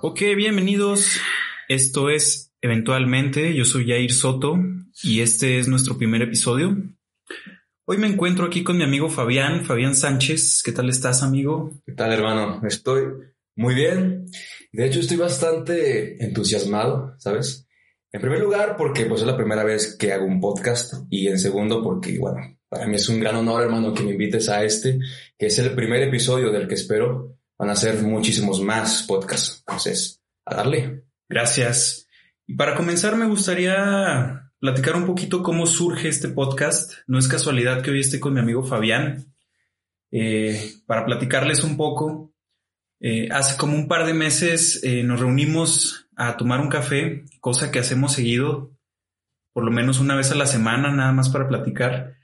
Ok, bienvenidos. Esto es Eventualmente. Yo soy Jair Soto y este es nuestro primer episodio. Hoy me encuentro aquí con mi amigo Fabián, Fabián Sánchez. ¿Qué tal estás, amigo? ¿Qué tal, hermano? Estoy muy bien. De hecho, estoy bastante entusiasmado, ¿sabes? En primer lugar, porque pues es la primera vez que hago un podcast y en segundo, porque, bueno, para mí es un gran honor, hermano, que me invites a este, que es el primer episodio del que espero van a ser muchísimos más podcasts. Entonces, a darle. Gracias. Y para comenzar, me gustaría platicar un poquito cómo surge este podcast. No es casualidad que hoy esté con mi amigo Fabián. Eh, para platicarles un poco, eh, hace como un par de meses eh, nos reunimos a tomar un café, cosa que hacemos seguido, por lo menos una vez a la semana, nada más para platicar.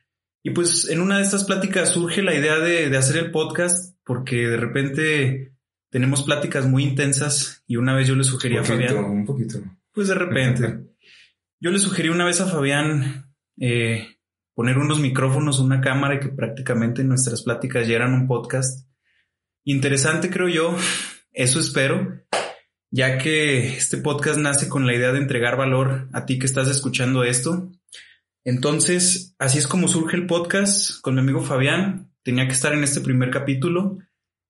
Y pues en una de estas pláticas surge la idea de, de hacer el podcast, porque de repente tenemos pláticas muy intensas y una vez yo le sugerí a Fabián. Un poquito. Pues de repente. yo le sugerí una vez a Fabián eh, poner unos micrófonos, una cámara y que prácticamente nuestras pláticas ya eran un podcast. Interesante, creo yo. Eso espero, ya que este podcast nace con la idea de entregar valor a ti que estás escuchando esto. Entonces, así es como surge el podcast con mi amigo Fabián. Tenía que estar en este primer capítulo.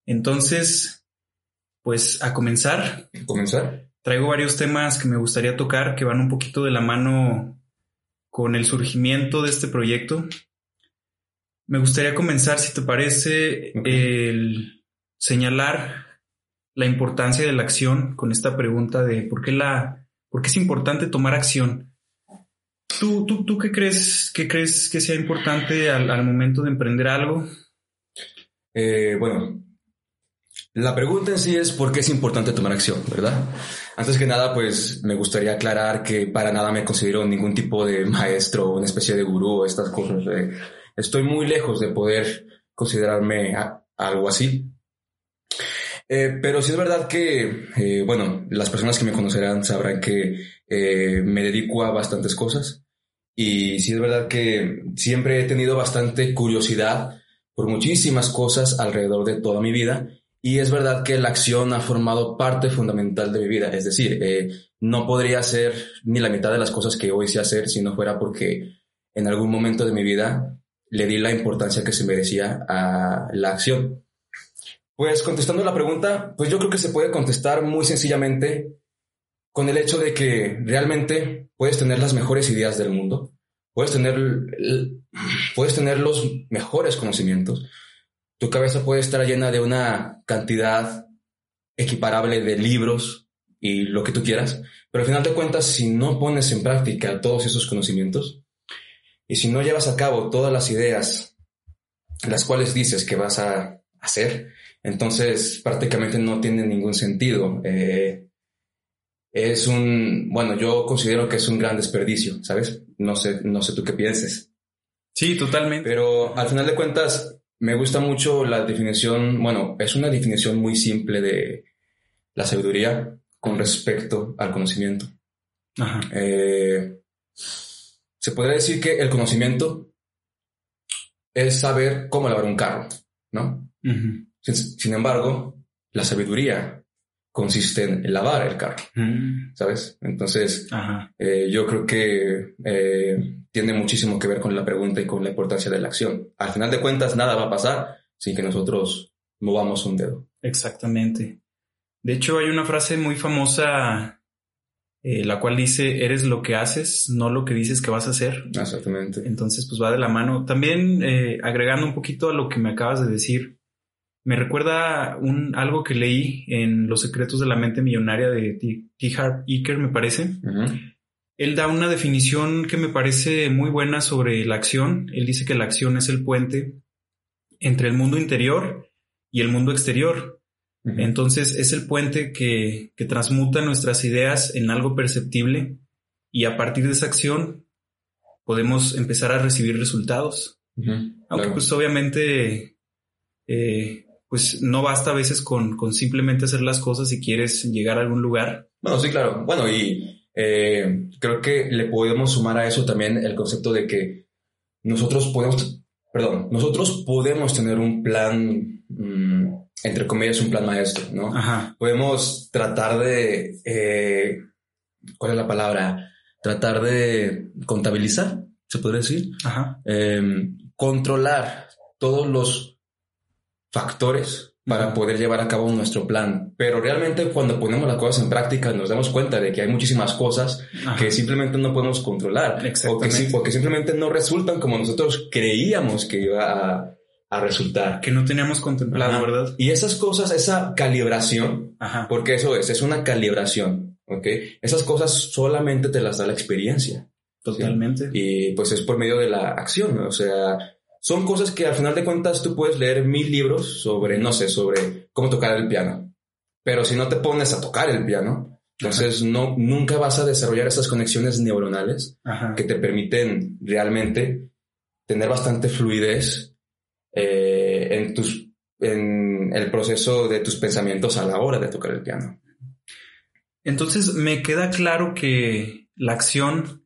Entonces, pues a comenzar. ¿Comenzar? Traigo varios temas que me gustaría tocar que van un poquito de la mano con el surgimiento de este proyecto. Me gustaría comenzar, si te parece, el señalar la importancia de la acción con esta pregunta de por qué la, por qué es importante tomar acción. ¿Tú, tú, tú qué crees, qué crees que sea importante al, al momento de emprender algo? Eh, bueno, la pregunta en sí es por qué es importante tomar acción, ¿verdad? Antes que nada, pues me gustaría aclarar que para nada me considero ningún tipo de maestro una especie de gurú estas cosas. Eh, estoy muy lejos de poder considerarme algo así. Eh, pero sí es verdad que, eh, bueno, las personas que me conocerán sabrán que eh, me dedico a bastantes cosas. Y sí es verdad que siempre he tenido bastante curiosidad por muchísimas cosas alrededor de toda mi vida. Y es verdad que la acción ha formado parte fundamental de mi vida. Es decir, eh, no podría hacer ni la mitad de las cosas que hoy sé hacer si no fuera porque en algún momento de mi vida le di la importancia que se merecía a la acción. Pues contestando la pregunta, pues yo creo que se puede contestar muy sencillamente con el hecho de que realmente puedes tener las mejores ideas del mundo, puedes tener, puedes tener los mejores conocimientos, tu cabeza puede estar llena de una cantidad equiparable de libros y lo que tú quieras, pero al final de cuentas, si no pones en práctica todos esos conocimientos y si no llevas a cabo todas las ideas las cuales dices que vas a hacer, entonces prácticamente no tiene ningún sentido. Eh, es un, bueno, yo considero que es un gran desperdicio, ¿sabes? No sé, no sé tú qué pienses. Sí, totalmente. Pero al final de cuentas, me gusta mucho la definición, bueno, es una definición muy simple de la sabiduría con respecto al conocimiento. Ajá. Eh, se podría decir que el conocimiento es saber cómo lavar un carro, ¿no? Sin embargo, la sabiduría consiste en lavar el carro, Mm. ¿sabes? Entonces, eh, yo creo que eh, tiene muchísimo que ver con la pregunta y con la importancia de la acción. Al final de cuentas, nada va a pasar sin que nosotros movamos un dedo. Exactamente. De hecho, hay una frase muy famosa, eh, la cual dice, eres lo que haces, no lo que dices que vas a hacer. Exactamente. Entonces, pues va de la mano. También, agregando un poquito a lo que me acabas de decir, me recuerda un, algo que leí en Los secretos de la mente millonaria de T. T. Eker, me parece. Él da una definición que me parece muy buena sobre la acción. Él dice que la acción es el puente entre el mundo interior y el mundo exterior. Entonces es el puente que, que transmuta nuestras ideas en algo perceptible y a partir de esa acción podemos empezar a recibir resultados. Aunque Claro. pues obviamente eh, pues no basta a veces con, con simplemente hacer las cosas si quieres llegar a algún lugar. Bueno, sí, claro. Bueno, y eh, creo que le podemos sumar a eso también el concepto de que nosotros podemos perdón, nosotros podemos tener un plan, mm, entre comillas, un plan maestro, ¿no? Ajá. Podemos tratar de, eh, ¿cuál es la palabra? Tratar de contabilizar, se podría decir. Ajá. Em, controlar todos los factores para poder llevar a cabo nuestro plan. Pero realmente cuando ponemos las cosas en práctica nos damos cuenta de que hay muchísimas cosas Ajá. que simplemente no podemos controlar. O que, Exactamente. sí- o que simplemente no resultan como nosotros creíamos que iba a, a resultar. Que no teníamos contemplado. ¿verdad? Y esas cosas, esa calibración, Ajá. porque eso es, es una calibración, ¿ok? Esas cosas solamente te las da la experiencia. Totalmente. Y pues es por medio de la acción, ¿no? o sea, son cosas que al final de cuentas tú puedes leer mil libros sobre, no sé, sobre cómo tocar el piano. Pero si no te pones a tocar el piano, entonces no, nunca vas a desarrollar esas conexiones neuronales Ajá. que te permiten realmente tener bastante fluidez eh, en tus en el proceso de tus pensamientos a la hora de tocar el piano. Entonces me queda claro que la acción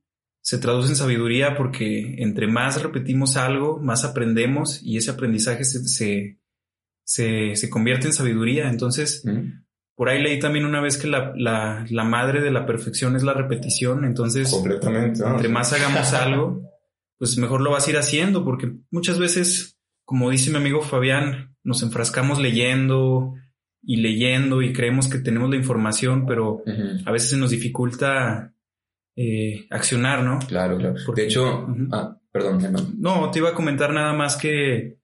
se traduce en sabiduría porque entre más repetimos algo, más aprendemos y ese aprendizaje se, se, se, se convierte en sabiduría. Entonces, ¿Mm? por ahí leí también una vez que la, la, la madre de la perfección es la repetición. Entonces, Completamente. ¿no? entre más hagamos algo, pues mejor lo vas a ir haciendo, porque muchas veces, como dice mi amigo Fabián, nos enfrascamos leyendo y leyendo y creemos que tenemos la información, pero a veces se nos dificulta eh, accionar, ¿no? Claro, claro. Porque- de hecho, ah, perdón, hermano. No, te iba a comentar nada más que,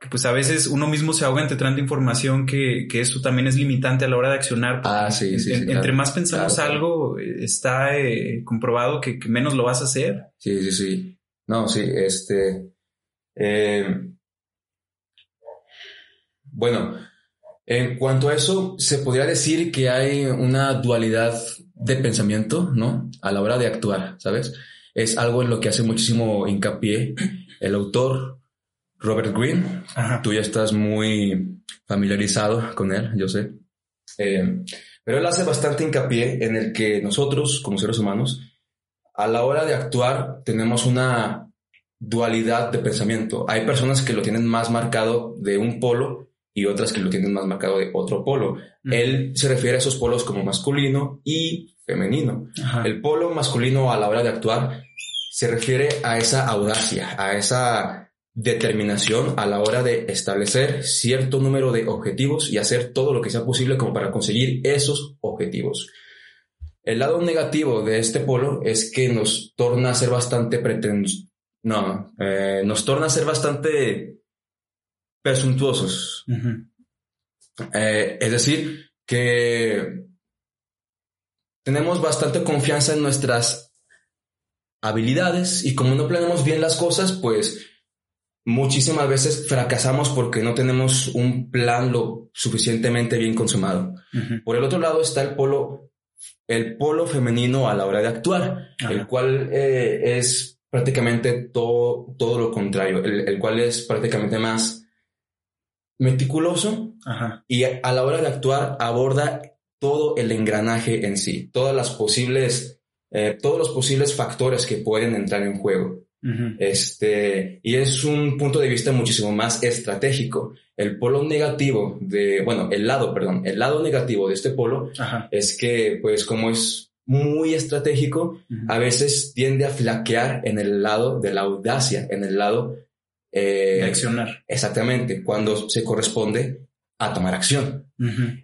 que, pues a veces uno mismo se ahoga entre tanta información que, que eso también es limitante a la hora de accionar. Ah, sí, sí, sí, En- claro. Entre más pensamos Claro, algo, está eh, comprobado que, que menos lo vas a hacer. Sí, sí, sí. No, sí, este. eh, bueno, en cuanto a eso, se podría decir que hay una dualidad de pensamiento, ¿no? A la hora de actuar, ¿sabes? Es algo en lo que hace muchísimo hincapié el autor Robert Greene. Ajá. Tú ya estás muy familiarizado con él, yo sé. Eh, pero él hace bastante hincapié en el que nosotros, como seres humanos, a la hora de actuar tenemos una dualidad de pensamiento. Hay personas que lo tienen más marcado de un polo y otras que lo tienen más marcado de otro polo. Él se refiere a esos polos como masculino y femenino. Ajá. El polo masculino a la hora de actuar se refiere a esa audacia, a esa determinación a la hora de establecer cierto número de objetivos y hacer todo lo que sea posible como para conseguir esos objetivos. El lado negativo de este polo es que nos torna a ser bastante pretensiosos. No, eh, nos torna a ser bastante presuntuosos. Eh, es decir, que tenemos bastante confianza en nuestras habilidades y como no planeamos bien las cosas, pues muchísimas veces fracasamos porque no tenemos un plan lo suficientemente bien consumado. Por el otro lado está el polo, el polo femenino a la hora de actuar, el cual eh, es prácticamente todo, todo lo contrario, el, el cual es prácticamente más meticuloso Ajá. y a la hora de actuar aborda todo el engranaje en sí, todas las posibles, eh, todos los posibles factores que pueden entrar en juego. Este, y es un punto de vista muchísimo más estratégico. El polo negativo de, bueno, el lado, perdón, el lado negativo de este polo Ajá. es que, pues, como es muy estratégico, a veces tiende a flaquear en el lado de la audacia, en el lado, eh, De accionar. exactamente, cuando se corresponde a tomar acción.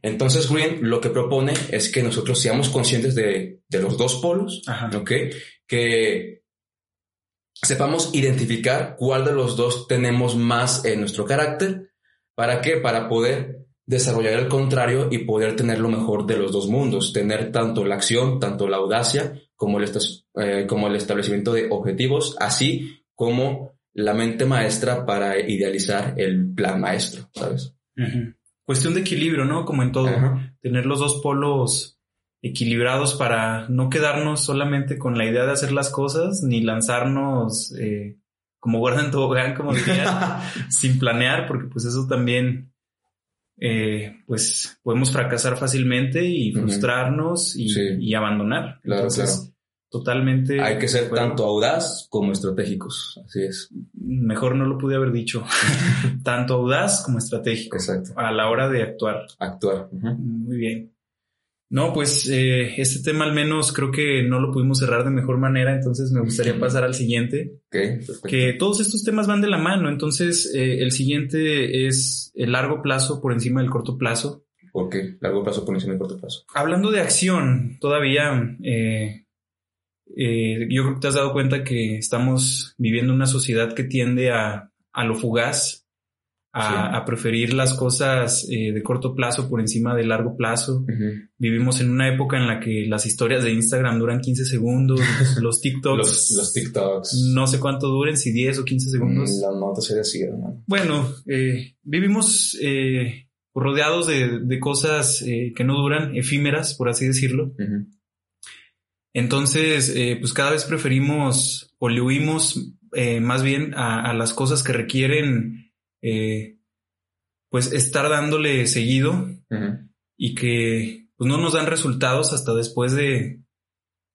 Entonces, Green lo que propone es que nosotros seamos conscientes de, de los dos polos, Ajá. ¿ok? Que sepamos identificar cuál de los dos tenemos más en nuestro carácter. ¿Para qué? Para poder desarrollar el contrario y poder tener lo mejor de los dos mundos, tener tanto la acción, tanto la audacia, como el, eh, como el establecimiento de objetivos, así como la mente maestra para idealizar el plan maestro, ¿sabes? Cuestión de equilibrio, ¿no? Como en todo. Ajá. Tener los dos polos equilibrados para no quedarnos solamente con la idea de hacer las cosas, ni lanzarnos eh, como guarda en tobogán, como diría, sin planear, porque pues eso también, eh, pues podemos fracasar fácilmente y frustrarnos y, Sí. y abandonar. Claro, Entonces, claro. Totalmente. Hay que ser tanto audaz como estratégicos. Así es. Mejor no lo pude haber dicho. tanto audaz como estratégico. Exacto. A la hora de actuar. Actuar. Muy bien. No, pues eh, este tema al menos creo que no lo pudimos cerrar de mejor manera, entonces me gustaría pasar al siguiente. que todos estos temas van de la mano, entonces eh, el siguiente es el largo plazo por encima del corto plazo. ¿Por qué? Largo plazo por encima del corto plazo. Hablando de acción, todavía eh, yo creo que te has dado cuenta que estamos viviendo una sociedad que tiende a, a lo fugaz, a, preferir las cosas eh, de corto plazo por encima de largo plazo. Vivimos en una época en la que las historias de Instagram duran 15 segundos, los TikToks. los, TikToks. No sé cuánto duren, si 10 o 15 segundos. Mm, la nota sería así, hermano. Bueno, eh, vivimos eh, rodeados de, cosas que no duran, efímeras, por así decirlo. Entonces, pues cada vez preferimos o le huimos más bien a, a las cosas que requieren eh, pues estar dándole seguido y que pues no nos dan resultados hasta después de,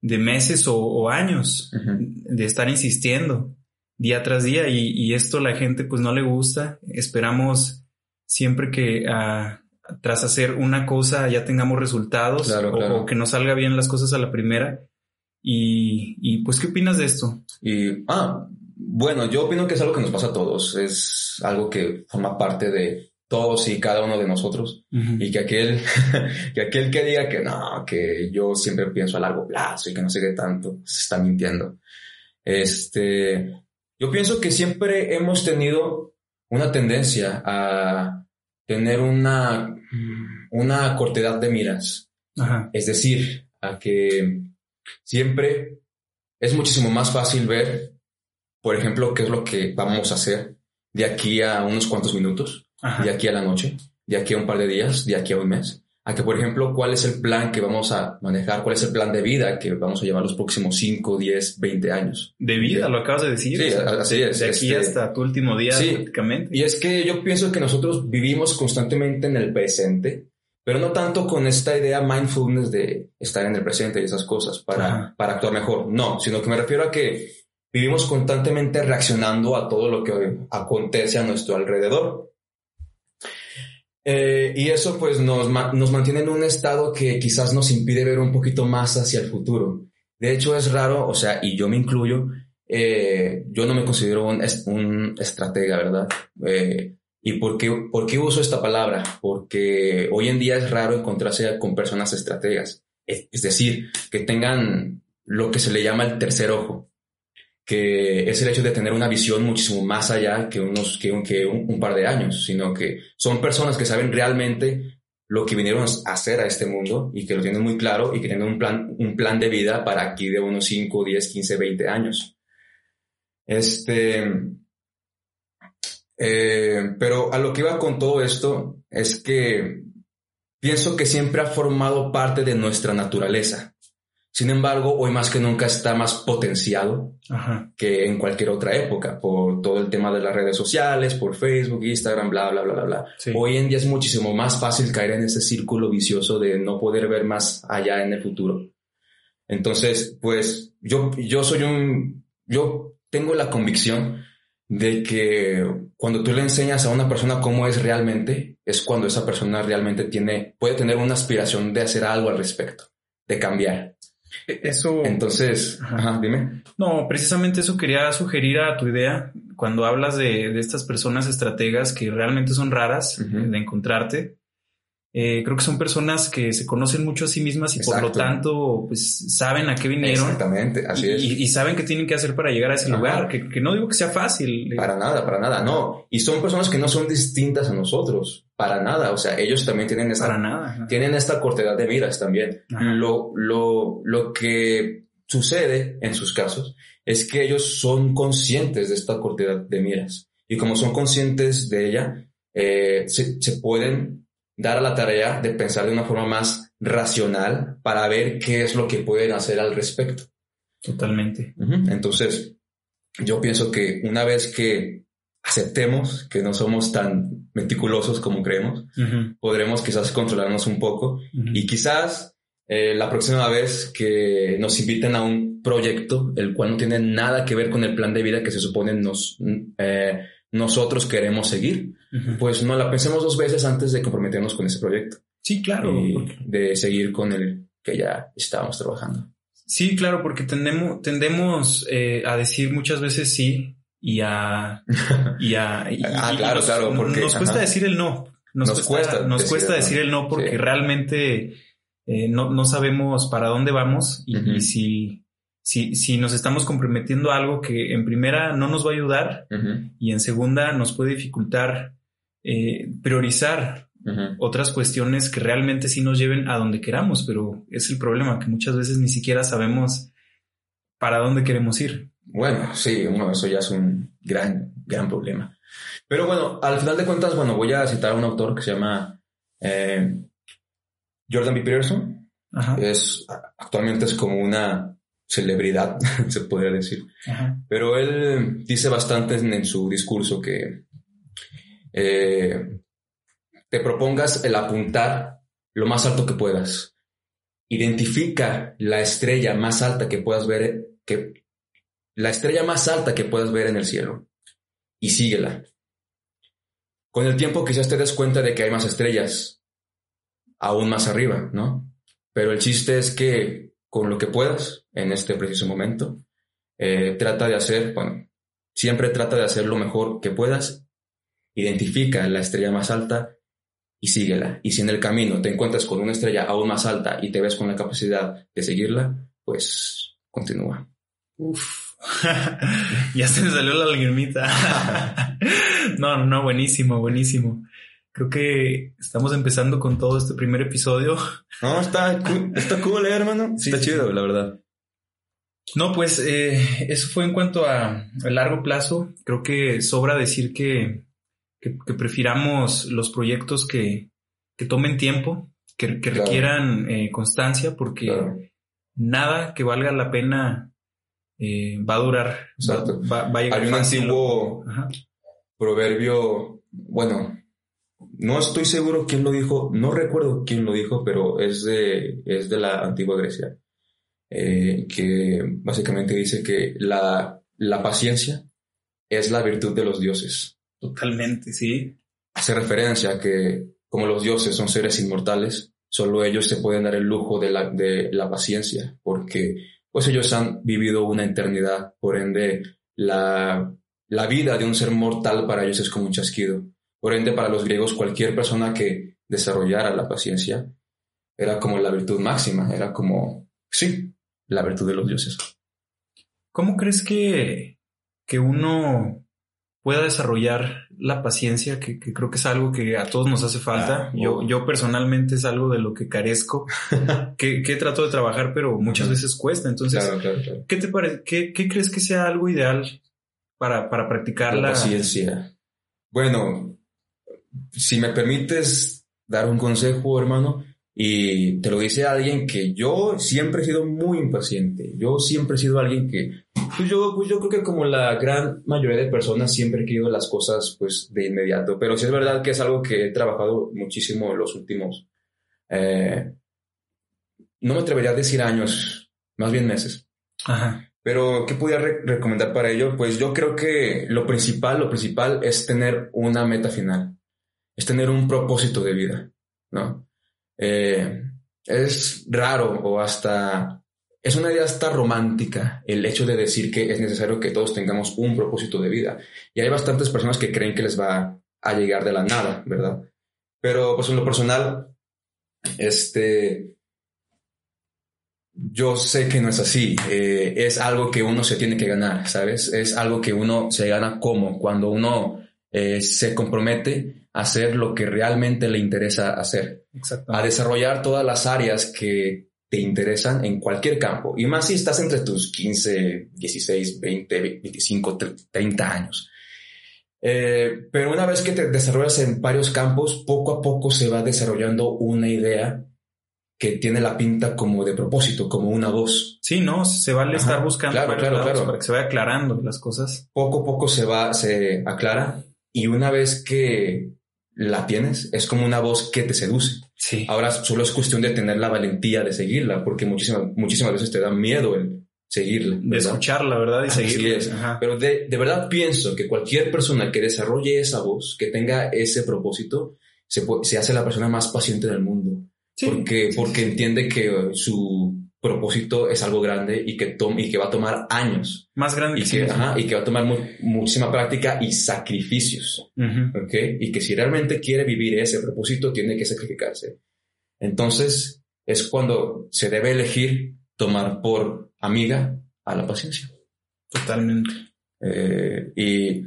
de meses o, años de estar insistiendo día tras día y, esto la gente pues no le gusta. Esperamos siempre que ah, tras hacer una cosa ya tengamos resultados o, que nos salga bien las cosas a la primera. Y, y, pues, ¿qué opinas de esto? Y, ah, bueno, yo opino que es algo que nos pasa a todos, es algo que forma parte de todos y cada uno de nosotros y que aquel, que aquel que diga que no, que yo siempre pienso a largo plazo y que no sé qué tanto, se está mintiendo. Este, yo pienso que siempre hemos tenido una tendencia a tener una, una cortedad de miras. Es decir, a que siempre es muchísimo más fácil ver por ejemplo, qué es lo que vamos a hacer de aquí a unos cuantos minutos, de aquí a la noche, de aquí a un par de días, de aquí a un mes. A que, por ejemplo, cuál es el plan que vamos a manejar, cuál es el plan de vida que vamos a llevar los próximos 5, 10, 20 años. De vida, lo acabas de decir. Sí, así es. De aquí este, hasta tu último día, sí, prácticamente. Y es que yo pienso que nosotros vivimos constantemente en el presente, pero no tanto con esta idea mindfulness de estar en el presente y esas cosas para, para actuar mejor. No, sino que me refiero a que Vivimos constantemente reaccionando a todo lo que acontece a nuestro alrededor. Eh, y eso pues nos, nos mantiene en un estado que quizás nos impide ver un poquito más hacia el futuro. De hecho es raro, o sea, y yo me incluyo, eh, yo no me considero un, un estratega, ¿verdad? Eh, ¿Y por qué, por qué uso esta palabra? Porque hoy en día es raro encontrarse con personas estrategas. Es decir, que tengan lo que se le llama el tercer ojo que es el hecho de tener una visión muchísimo más allá que, unos, que, un, que un, par de años, sino que son personas que saben realmente lo que vinieron a hacer a este mundo y que lo tienen muy claro y que tienen un plan, un plan de vida para aquí de unos 5, 10, 15, 20 años. Este, eh, pero a lo que iba con todo esto es que pienso que siempre ha formado parte de nuestra naturaleza. Sin embargo, hoy más que nunca está más potenciado que en cualquier otra época por todo el tema de las redes sociales, por Facebook, Instagram, bla, bla, bla, bla, bla. Hoy en día es muchísimo más fácil caer en ese círculo vicioso de no poder ver más allá en el futuro. Entonces, pues yo, yo soy un, yo tengo la convicción de que cuando tú le enseñas a una persona cómo es realmente, es cuando esa persona realmente tiene, puede tener una aspiración de hacer algo al respecto, de cambiar. E-, eso. Entonces, ajá. dime. No, precisamente eso quería sugerir a tu idea cuando hablas de, estas personas estrategas que realmente son raras de encontrarte. Eh, creo que son personas que se conocen mucho a sí mismas y por lo tanto, pues saben a qué vinieron. Exactamente, así y, es. Y, saben qué tienen que hacer para llegar a ese lugar, que, que, no digo que sea fácil. Para nada, para nada, no. Y son personas que no son distintas a nosotros, para nada. O sea, ellos también tienen esta, para nada, tienen esta cortedad de vidas también. Lo, lo, lo que sucede en sus casos es que ellos son conscientes de esta cortedad de miras. Y como son conscientes de ella, eh, se, se pueden dar a la tarea de pensar de una forma más racional para ver qué es lo que pueden hacer al respecto. Totalmente. Entonces, yo pienso que una vez que aceptemos que no somos tan meticulosos como creemos, podremos quizás controlarnos un poco y quizás eh, la próxima vez que nos inviten a un un proyecto el cual no tiene nada que ver con el plan de vida que se supone nos, eh, nosotros queremos seguir, pues no la pensemos dos veces antes de comprometernos con ese proyecto. Sí, claro. de seguir con el que ya estábamos trabajando. Sí, claro, porque tendemos, tendemos eh, a decir muchas veces sí y a... Y a ah, claro, claro, porque... Nos cuesta decir el no. Nos, cuesta, nos cuesta decir el no porque realmente eh, no, no, sabemos para dónde vamos y, si, si, si, nos estamos comprometiendo a algo que en primera no nos va a ayudar y en segunda nos puede dificultar eh, priorizar otras cuestiones que realmente sí nos lleven a donde queramos, pero es el problema que muchas veces ni siquiera sabemos para dónde queremos ir. Bueno, sí, eso ya es un gran, gran problema. Pero bueno, al final de cuentas, bueno, voy a citar a un autor que se llama eh, Jordan B. Peterson. Es, actualmente es como una celebridad, se podría decir. Pero él dice bastante en, su discurso que eh, te propongas el apuntar lo más alto que puedas. Identifica la estrella más alta que puedas ver, que, la estrella más alta que puedas ver en el cielo y síguela. Con el tiempo quizás te des cuenta de que hay más estrellas aún más arriba, ¿no? Pero el chiste es que con lo que puedas en este preciso momento, eh, trata de hacer, bueno, siempre trata de hacer lo mejor que puedas, identifica la estrella más alta y síguela. Y si en el camino te encuentras con una estrella aún más alta y te ves con la capacidad de seguirla, pues continúa. Uf, ya se me salió la lagrimita. no, no, buenísimo, buenísimo. Creo que estamos empezando con todo este primer episodio. No, está está cool, eh, hermano. está chido, la verdad. No, pues eh, eso fue en cuanto a, a largo plazo. Creo que sobra decir que que, prefiramos los proyectos que, tomen tiempo, que, requieran eh, constancia, porque nada que valga la pena eh, va a durar. Va, a llegar Hay un antiguo proverbio, bueno, no estoy seguro quién lo dijo, no recuerdo quién lo dijo, pero es de, es de la antigua Grecia, eh, que básicamente dice que la, la paciencia es la virtud de los dioses. Totalmente, sí. Hace referencia a que como los dioses son seres inmortales, solo ellos se pueden dar el lujo de la, de la paciencia, porque pues ellos han vivido una eternidad, por ende la, la vida de un ser mortal para ellos es como un chasquido. Por ende, para los griegos, cualquier persona que desarrollara la paciencia era como la virtud máxima, era como, sí, la virtud de los dioses. ¿Cómo crees que, que uno pueda desarrollar la paciencia, que, creo que es algo que a todos nos hace falta. Ah, yo, yo personalmente es algo de lo que carezco, que, que trato de trabajar, pero muchas veces cuesta. Entonces, ¿qué te parece? Qué, crees que sea algo ideal para, para practicar la, paciencia? Bueno, si me permites dar un consejo, hermano, y te lo dice alguien que yo siempre he sido muy impaciente. Yo siempre he sido alguien que, pues yo, pues yo creo que como la gran mayoría de personas siempre he querido las cosas pues de inmediato. Pero sí es verdad que es algo que he trabajado muchísimo en los últimos, eh, no me atrevería a decir años, más bien meses. Ajá. Pero, ¿qué podría recomendar para ello? Pues yo creo que lo principal, lo principal es tener una meta final. Es tener un propósito de vida, ¿no? Eh, es raro o hasta es una idea hasta romántica el hecho de decir que es necesario que todos tengamos un propósito de vida. Y hay bastantes personas que creen que les va a llegar de la nada, ¿verdad? Pero pues en lo personal, este, yo sé que no es así. Eh, es algo que uno se tiene que ganar, ¿sabes? Es algo que uno se gana como cuando uno eh, se compromete hacer lo que realmente le interesa hacer. A desarrollar todas las áreas que te interesan en cualquier campo. Y más si estás entre tus 15, 16, 20, 25, 30 años. Eh, pero una vez que te desarrollas en varios campos, poco a poco se va desarrollando una idea que tiene la pinta como de propósito, como una voz. Sí, ¿no? Se va a estar buscando claro, claro, claro. para que se vaya aclarando las cosas. Poco a poco se va, se aclara y una vez que la tienes, es como una voz que te seduce. Sí. Ahora solo es cuestión de tener la valentía de seguirla, porque muchísimas, muchísimas veces te da miedo el seguirla. De escucharla, ¿verdad? Y seguirla. Pero de, de, verdad pienso que cualquier persona que desarrolle esa voz, que tenga ese propósito, se, se hace la persona más paciente del mundo. Porque, porque entiende que su propósito es algo grande y que, y que va a tomar años. Más grande y que, y que va a tomar muchísima práctica y sacrificios. Y que si realmente quiere vivir ese propósito, tiene que sacrificarse. Entonces, es cuando se debe elegir tomar por amiga a la paciencia. Totalmente. Eh, y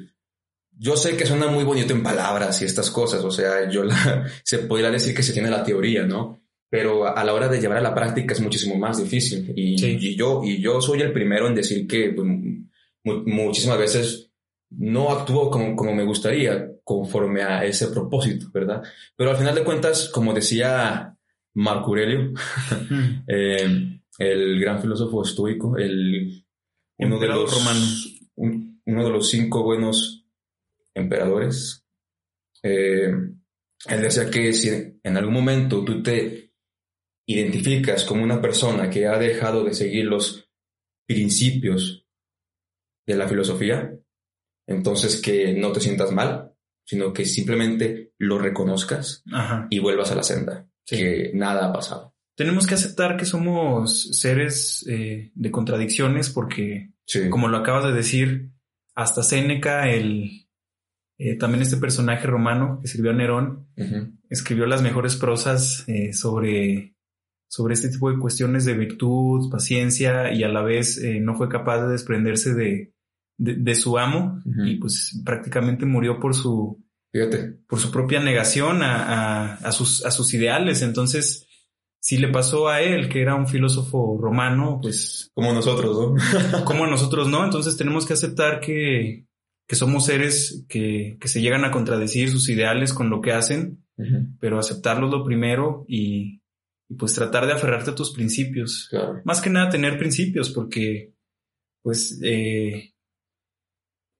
yo sé que suena muy bonito en palabras y estas cosas, o sea, yo se podría decir que se tiene la teoría, ¿no? Pero a la hora de llevar a la práctica es muchísimo más difícil. Y, yo, y yo soy el primero en decir que pues, muchísimas veces no actúo como, como me gustaría, conforme a ese propósito, ¿verdad? Pero al final de cuentas, como decía Marco Aurelio, eh, el gran filósofo estoico, el, uno, de los, romanos. uno de los cinco buenos emperadores. Eh, él decía que si en algún momento tú te identificas como una persona que ha dejado de seguir los principios de la filosofía, entonces que no te sientas mal, sino que simplemente lo reconozcas y vuelvas a la senda, que nada ha pasado. Tenemos que aceptar que somos seres eh, de contradicciones porque, como lo acabas de decir, hasta Séneca, el, eh, también este personaje romano que sirvió a Nerón escribió las mejores prosas eh, sobre, sobre este tipo de cuestiones de virtud, paciencia y a la vez eh, no fue capaz de desprenderse de, de, su amo y pues prácticamente murió por su, por su propia negación a, a, sus, a sus ideales. Entonces, si le pasó a él, que era un filósofo romano, pues... Como nosotros, ¿no? como nosotros, ¿no? Entonces tenemos que aceptar que, que somos seres que, que, se llegan a contradecir sus ideales con lo que hacen, pero aceptarlos lo primero y, pues tratar de aferrarte a tus principios. Más que nada tener principios, porque pues eh,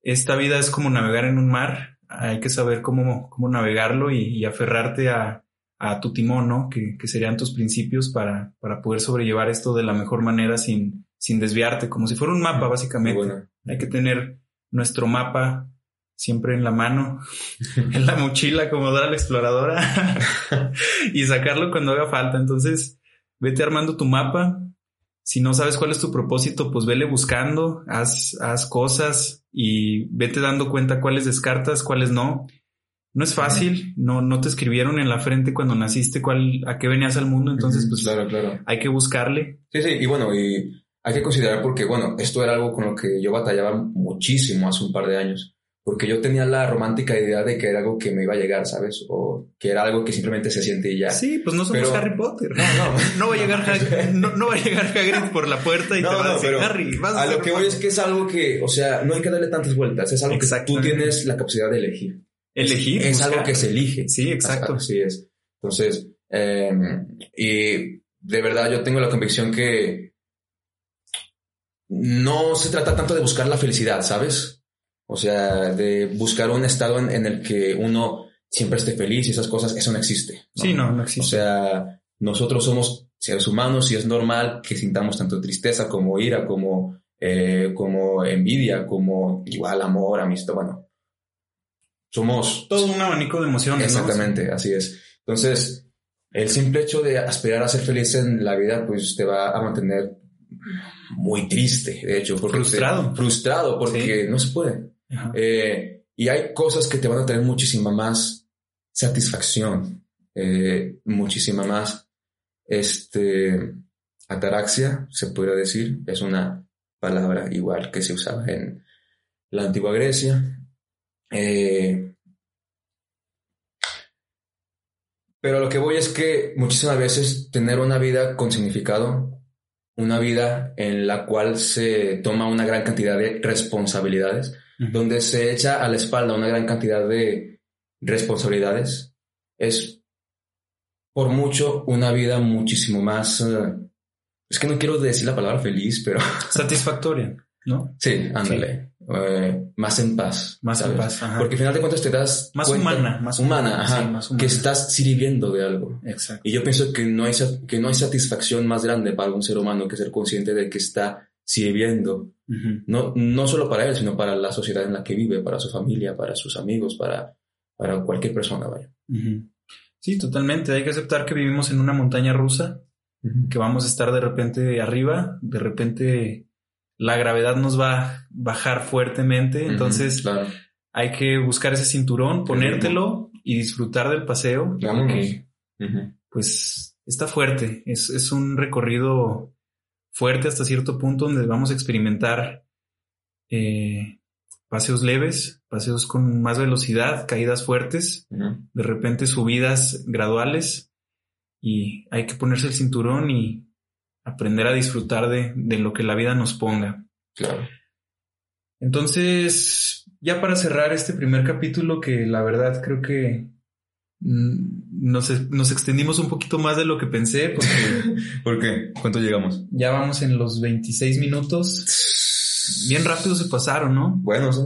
esta vida es como navegar en un mar, hay que saber cómo, cómo navegarlo y, aferrarte a, a, tu timón, ¿no? Que, que, serían tus principios para, para poder sobrellevar esto de la mejor manera sin, sin desviarte, como si fuera un mapa, básicamente. Hay que tener nuestro mapa siempre en la mano, en la mochila como Dora la exploradora y sacarlo cuando haga falta. Entonces, vete armando tu mapa. Si no sabes cuál es tu propósito, pues vele buscando, haz, haz cosas y vete dando cuenta cuáles descartas, cuáles no. No es fácil, no, no te escribieron en la frente cuando naciste cuál, a qué venías al mundo, entonces pues claro, claro. hay que buscarle. Sí, sí, y bueno, y hay que considerar porque, bueno, esto era algo con lo que yo batallaba muchísimo hace un par de años, porque yo tenía la romántica idea de que era algo que me iba a llegar, ¿sabes? O que era algo que simplemente se siente y ya. Sí, pues no somos Harry Potter. No, no. no va a llegar Hagrid, no, va a llegar Hagrid por la puerta y te va a decir, Harry, vas a, a lo que voy es que es algo que, o sea, no hay que darle tantas vueltas, es algo que tú tienes la capacidad de elegir. Elegir. Es, algo que se elige. Sí, exacto. Así es. Entonces, eh, y de verdad yo tengo la convicción que no se trata tanto de buscar la felicidad, ¿sabes? O sea, de buscar un estado en, el que uno siempre esté feliz y esas cosas, eso no existe. Sí, no, no existe. O sea, nosotros somos seres humanos y es normal que sintamos tanto tristeza como ira, como, eh, como envidia, como igual amor, amistad, bueno. Somos... Todo un abanico de emociones. Exactamente, así es. Entonces, el simple hecho de aspirar a ser feliz en la vida, pues te va a mantener muy triste, de hecho. frustrado. frustrado porque no se puede. Eh, y hay cosas que te van a tener muchísima más satisfacción, eh, muchísima más este, ataraxia, se podría decir. Es una palabra igual que se usaba en la antigua Grecia. Eh, pero lo que voy es que muchísimas veces tener una vida con significado una vida en la cual se toma una gran cantidad de responsabilidades, donde se echa a la espalda una gran cantidad de responsabilidades, es por mucho una vida muchísimo más, eh, es que no quiero decir la palabra feliz, pero... Satisfactoria, ¿no? Sí, ándale. Eh, más en paz. Más en paz. Porque al final de cuentas te das. Más humana. Más humana, ajá, Que estás sirviendo de algo. Exacto. Y yo pienso que no, hay, que no hay satisfacción más grande para un ser humano que ser consciente de que está sirviendo, no, no solo para él, sino para la sociedad en la que vive, para su familia, para sus amigos, para, para cualquier persona, vaya. Sí, totalmente. Hay que aceptar que vivimos en una montaña rusa, que vamos a estar de repente arriba, de repente la gravedad nos va a bajar fuertemente, entonces hay que buscar ese cinturón, ponértelo y disfrutar del paseo. Porque, Pues está fuerte, es, es un recorrido fuerte hasta cierto punto donde vamos a experimentar eh, paseos leves, paseos con más velocidad, caídas fuertes, de repente subidas graduales y hay que ponerse el cinturón y aprender a disfrutar de, de lo que la vida nos ponga. Claro. Entonces, ya para cerrar este primer capítulo, que la verdad creo que nos, nos extendimos un poquito más de lo que pensé. Porque ¿Por qué? ¿Cuánto llegamos? Ya vamos en los 26 minutos. Bien rápido se pasaron, ¿no? Bueno, sí.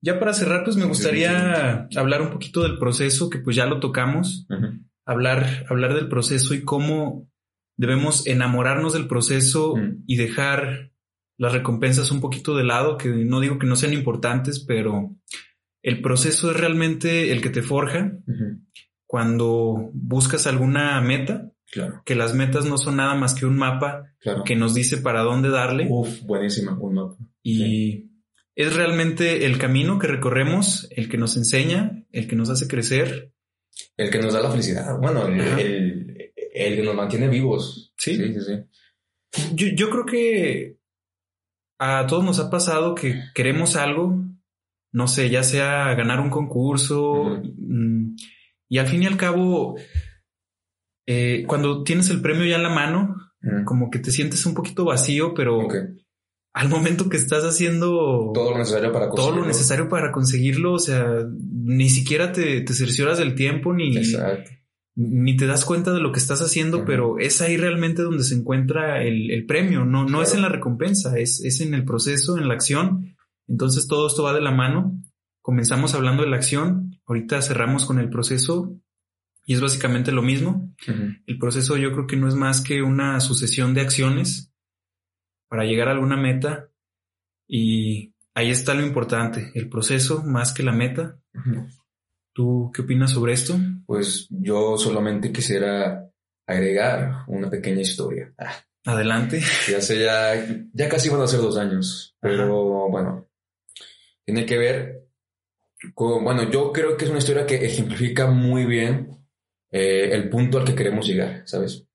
Ya para cerrar, pues me gustaría hablar un poquito del proceso, que pues ya lo tocamos. hablar, hablar del proceso y cómo debemos enamorarnos del proceso y dejar las recompensas un poquito de lado, que no digo que no sean importantes, pero el proceso es realmente el que te forja cuando buscas alguna meta. Claro. Que las metas no son nada más que un mapa que nos dice para dónde darle. Uf, buenísima, un mapa. Y es realmente el camino que recorremos, el que nos enseña, el que nos hace crecer. El que nos da la felicidad. Bueno, el, que nos mantiene vivos. Sí, sí, sí. Yo, yo creo que a todos nos ha pasado que queremos algo, no sé, ya sea ganar un concurso, mm, y al fin y al cabo, eh, cuando tienes el premio ya en la mano, como que te sientes un poquito vacío, pero al momento que estás haciendo todo lo necesario para conseguirlo, todo lo necesario para conseguirlo, o sea, ni siquiera te, te cercioras del tiempo ni, Exacto. ni te das cuenta de lo que estás haciendo, pero es ahí realmente donde se encuentra el, premio, no, no es en la recompensa, es, es en el proceso, en la acción. Entonces todo esto va de la mano. Comenzamos hablando de la acción, ahorita cerramos con el proceso y es básicamente lo mismo. El proceso yo creo que no es más que una sucesión de acciones para llegar a alguna meta y ahí está lo importante, el proceso más que la meta. ¿Tú qué opinas sobre esto? Pues yo solamente quisiera agregar una pequeña historia. Ah. Adelante. Ya sé, ya, ya casi van a ser dos años, pero bueno, tiene que ver con, bueno, yo creo que es una historia que ejemplifica muy bien eh, el punto al que queremos llegar, ¿sabes?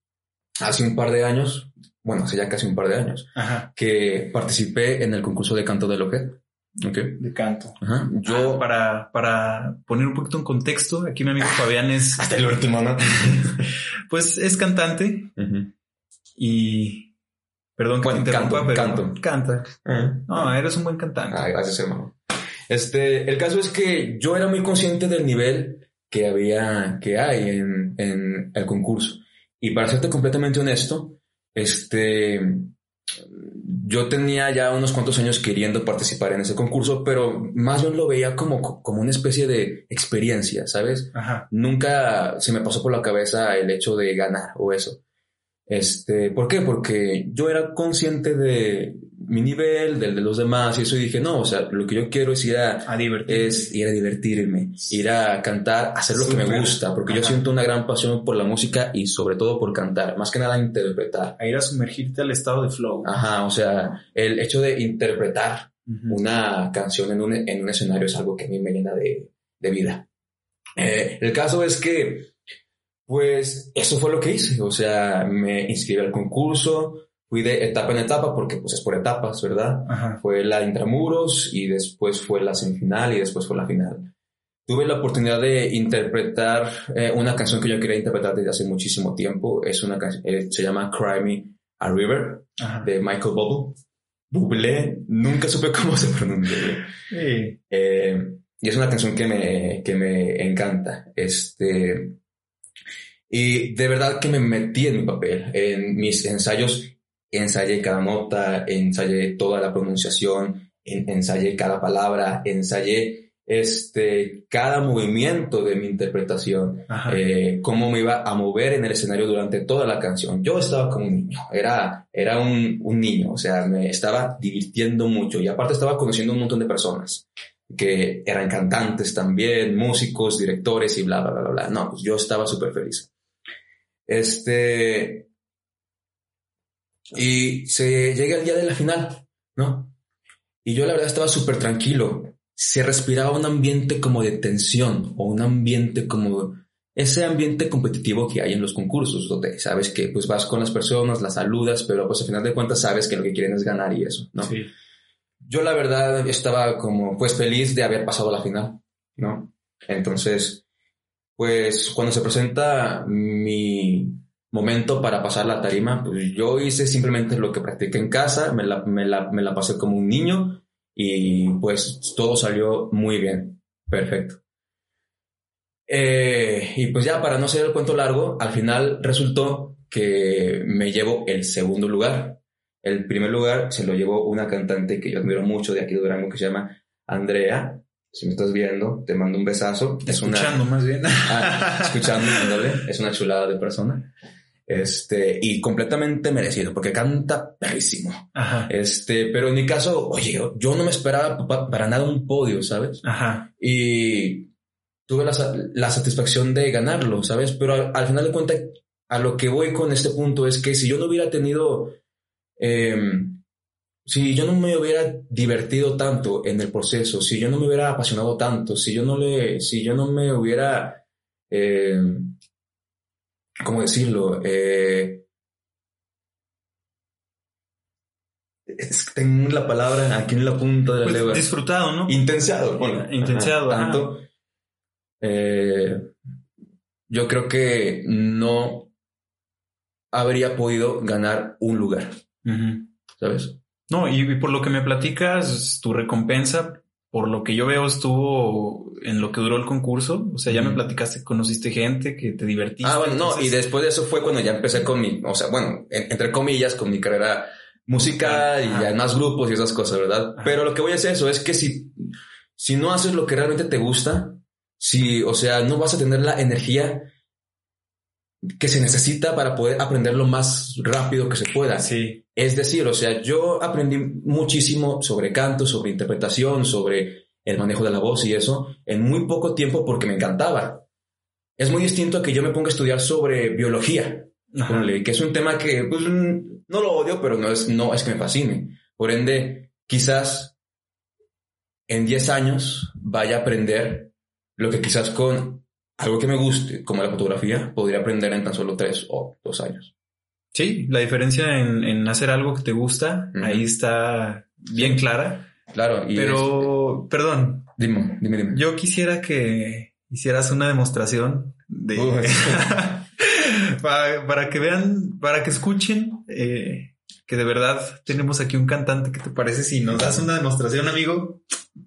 Hace un par de años, bueno, hace ya casi un par de años, que participé en el concurso de canto de Loquet. Okay. De canto. Yo, ah, para, para poner un poquito en contexto, aquí mi amigo Fabián es. Hasta el último, ¿no? pues es cantante. Y. Perdón que te interrumpa, pero. Canto. Canta. No, eres un buen cantante. Ah, gracias, hermano. Este, el caso es que yo era muy consciente del nivel que había, que hay en, en el concurso. Y para serte completamente honesto, este, yo tenía ya unos cuantos años queriendo participar en ese concurso, pero más bien lo veía como, como una especie de experiencia, ¿sabes? Nunca se me pasó por la cabeza el hecho de ganar o eso. Este, ¿por qué? Porque yo era consciente de mi nivel, del de los demás, y eso dije, no, o sea, lo que yo quiero es ir a, a divertirme. Es ir a divertirme, ir a cantar, hacer lo que me gusta, porque yo siento una gran pasión por la música y sobre todo por cantar, más que nada interpretar. A ir a sumergirte al estado de flow. Ajá, o sea, el hecho de interpretar una canción en un, en un, escenario es algo que a mí me llena de, de vida. Eh, el caso es que pues eso fue lo que hice, o sea, me inscribí al concurso, fui de etapa en etapa porque pues es por etapas, ¿verdad? Fue la intramuros y después fue la semifinal y después fue la final. Tuve la oportunidad de interpretar eh, una canción que yo quería interpretar desde hace muchísimo tiempo. Es una eh, se llama Cry Me a River de Michael Bublé. Bublé, nunca supe cómo se pronuncia. Eh, y es una canción que me, que me encanta. Este, y de verdad que me metí en mi papel. En mis ensayos ensayé cada nota, ensayé toda la pronunciación, ensayé cada palabra, ensayé este, cada movimiento de mi interpretación, eh, cómo me iba a mover en el escenario durante toda la canción. Yo estaba como un niño, era, era un, un niño, o sea, me estaba divirtiendo mucho y aparte estaba conociendo un montón de personas que eran cantantes también, músicos, directores y bla, bla, bla, bla. No, pues yo estaba súper feliz. Este, y se llega el día de la final, ¿no? Y yo la verdad estaba súper tranquilo. Se respiraba un ambiente como de tensión o un ambiente como ese ambiente competitivo que hay en los concursos, donde sabes que pues vas con las personas, las saludas, pero pues al final de cuentas sabes que lo que quieren es ganar y eso, ¿no? Sí. Yo la verdad estaba como pues feliz de haber pasado la final, ¿no? Entonces, pues cuando se presenta mi, momento para pasar la tarima, pues yo hice simplemente lo que practiqué en casa, me la, me la, me la pasé como un niño y pues todo salió muy bien, perfecto. Eh, y pues ya para no ser el cuento largo, al final resultó que me llevo el segundo lugar. El primer lugar se lo llevó una cantante que yo admiro mucho de aquí de Durango que se llama Andrea. Si me estás viendo, te mando un besazo. Escuchando más bien. Ah, escuchando, Es una chulada de persona. Este, y completamente merecido, porque canta perrísimo. Este, pero en mi caso, oye, yo no me esperaba para nada un podio, ¿sabes? Ajá. Y tuve la, satisfacción de ganarlo, ¿sabes? Pero al, final de cuentas, a lo que voy con este punto es que si yo no hubiera tenido, em, si yo no me hubiera divertido tanto en el proceso, si yo no me hubiera apasionado tanto, si yo no le, si yo no me hubiera, eh, ¿cómo decirlo? Eh, tengo la palabra aquí en la punta de la pues, lengua. Disfrutado, ¿no? Intensiado, bueno. Intensiado, tanto. Eh, yo creo que no habría podido ganar un lugar. ¿Sabes? No, y por lo que me platicas, tu recompensa por lo que yo veo, estuvo en lo que duró el concurso. O sea, ya me platicaste, conociste gente, que te divertiste. Ah, bueno, no, y después de eso fue cuando ya empecé con mi, o sea, bueno, entre comillas, con mi carrera musical y ya más grupos y esas cosas, ¿verdad? Pero lo que voy a hacer eso es que si, si no haces lo que realmente te gusta, si, o sea, no vas a tener la energía que se necesita para poder aprender lo más rápido que se pueda. Sí. Es decir, o sea, yo aprendí muchísimo sobre canto, sobre interpretación, sobre el manejo de la voz y eso en muy poco tiempo porque me encantaba. Es muy distinto a que yo me ponga a estudiar sobre biología, que es un tema que pues, no lo odio, pero no es, no es que me fascine. Por ende, quizás en 10 años vaya a aprender lo que quizás con algo que me guste, como la fotografía, podría aprender en tan solo tres o dos años. Sí, la diferencia en, hacer algo que te gusta, ahí está bien clara. Claro, pero, perdón. Dime, dime, dime. Yo quisiera que hicieras una demostración de... para, que vean, para que escuchen eh, que de verdad tenemos aquí un cantante. ¿Qué te parece si nos das una demostración, amigo?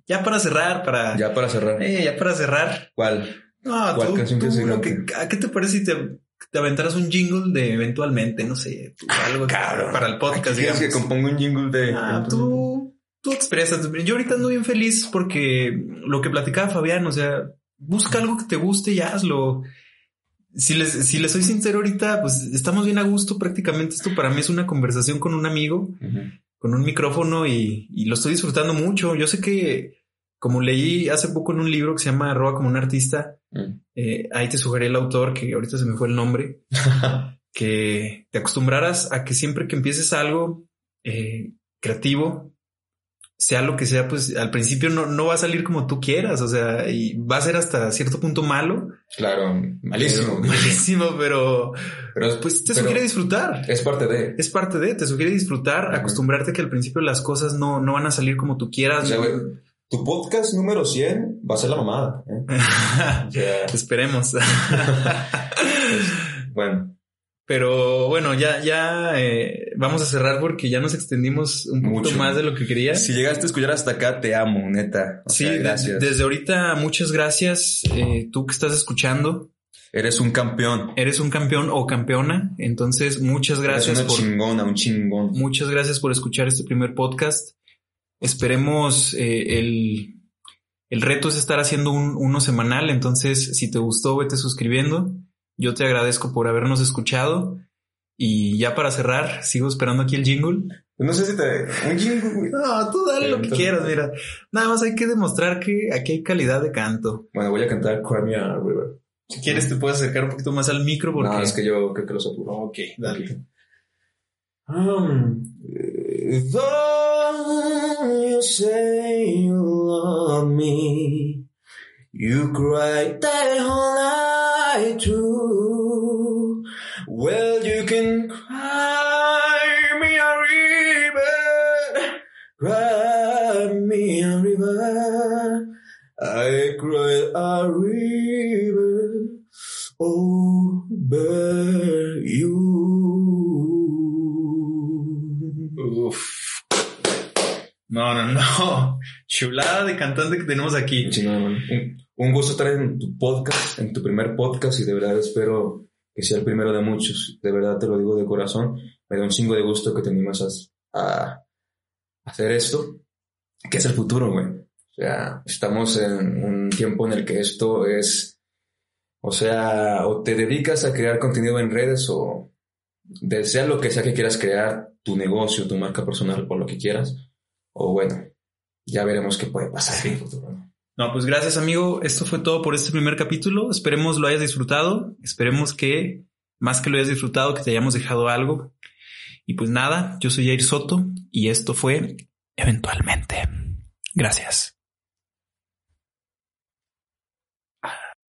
Ya para cerrar, para... Ya para cerrar. Eh, ya para cerrar. ¿Cuál? No, tú, ¿A qué te parece si te, te aventaras un jingle de eventualmente, no sé, algo para el podcast? ¿Quieres que componga un jingle de...? Ah, tú, tú expresas. Yo ahorita ando bien feliz porque lo que platicaba Fabián, o sea, busca algo que te guste y hazlo. Si les, si les soy sincero ahorita, pues estamos bien a gusto. Prácticamente esto para mí es una conversación con un amigo, con un micrófono y, y, lo estoy disfrutando mucho. Yo sé que como leí hace poco en un libro que se llama Arroba como un artista, mm. eh, ahí te sugerí el autor, que ahorita se me fue el nombre, que te acostumbraras a que siempre que empieces algo eh, creativo, sea lo que sea, pues al principio no, no va a salir como tú quieras, o sea, y va a ser hasta cierto punto malo. Claro, malísimo. malísimo, pero, pero pues te sugiere disfrutar. Es parte de. Es parte de, te sugiere disfrutar, acostumbrarte que al principio las cosas no, no van a salir como tú quieras. Tu podcast número 100 va a ser la mamada. ¿eh? Esperemos. bueno. Pero bueno, ya, ya eh, vamos a cerrar porque ya nos extendimos un poquito más de lo que quería. Si llegaste a escuchar hasta acá, te amo, neta. sí, gracias. desde ahorita, muchas gracias. Eh, tú que estás escuchando. Eres un campeón. Eres un campeón o campeona. Entonces, muchas gracias. Eres una chingona, un chingón. Muchas gracias por escuchar este primer podcast. Esperemos eh, el, El reto es estar haciendo un, uno semanal, entonces si te gustó, vete suscribiendo. Yo te agradezco por habernos escuchado. Y ya para cerrar, sigo esperando aquí el jingle. No sé si te... Un jingle, No, tú dale lo que quieras, mira. Nada más hay que demostrar que aquí hay calidad de canto. Bueno, voy a cantar Crimea River. Si quieres te puedes acercar un poquito más al micro porque... No, es que yo creo que lo saturo. Ok, dale. Um, though you say you love me, you cried that whole night through. Well, you can cry Chulada de cantante que tenemos aquí. Un, gusto estar en tu podcast, en tu primer podcast y de verdad espero que sea el primero de muchos. De verdad te lo digo de corazón. Me da un chingo de gusto que te animas a, a hacer esto, que es el futuro, güey. O sea, estamos en un tiempo en el que esto es, o sea, o te dedicas a crear contenido en redes o desea lo que sea que quieras crear, tu negocio, tu marca personal, por lo que quieras. O bueno, ya veremos qué puede pasar en el futuro. ¿no? No, pues gracias amigo. Esto fue todo por este primer capítulo. Esperemos lo hayas disfrutado. Esperemos que, más que lo hayas disfrutado, que te hayamos dejado algo. Y pues nada, yo soy Jair Soto y esto fue Eventualmente. Gracias.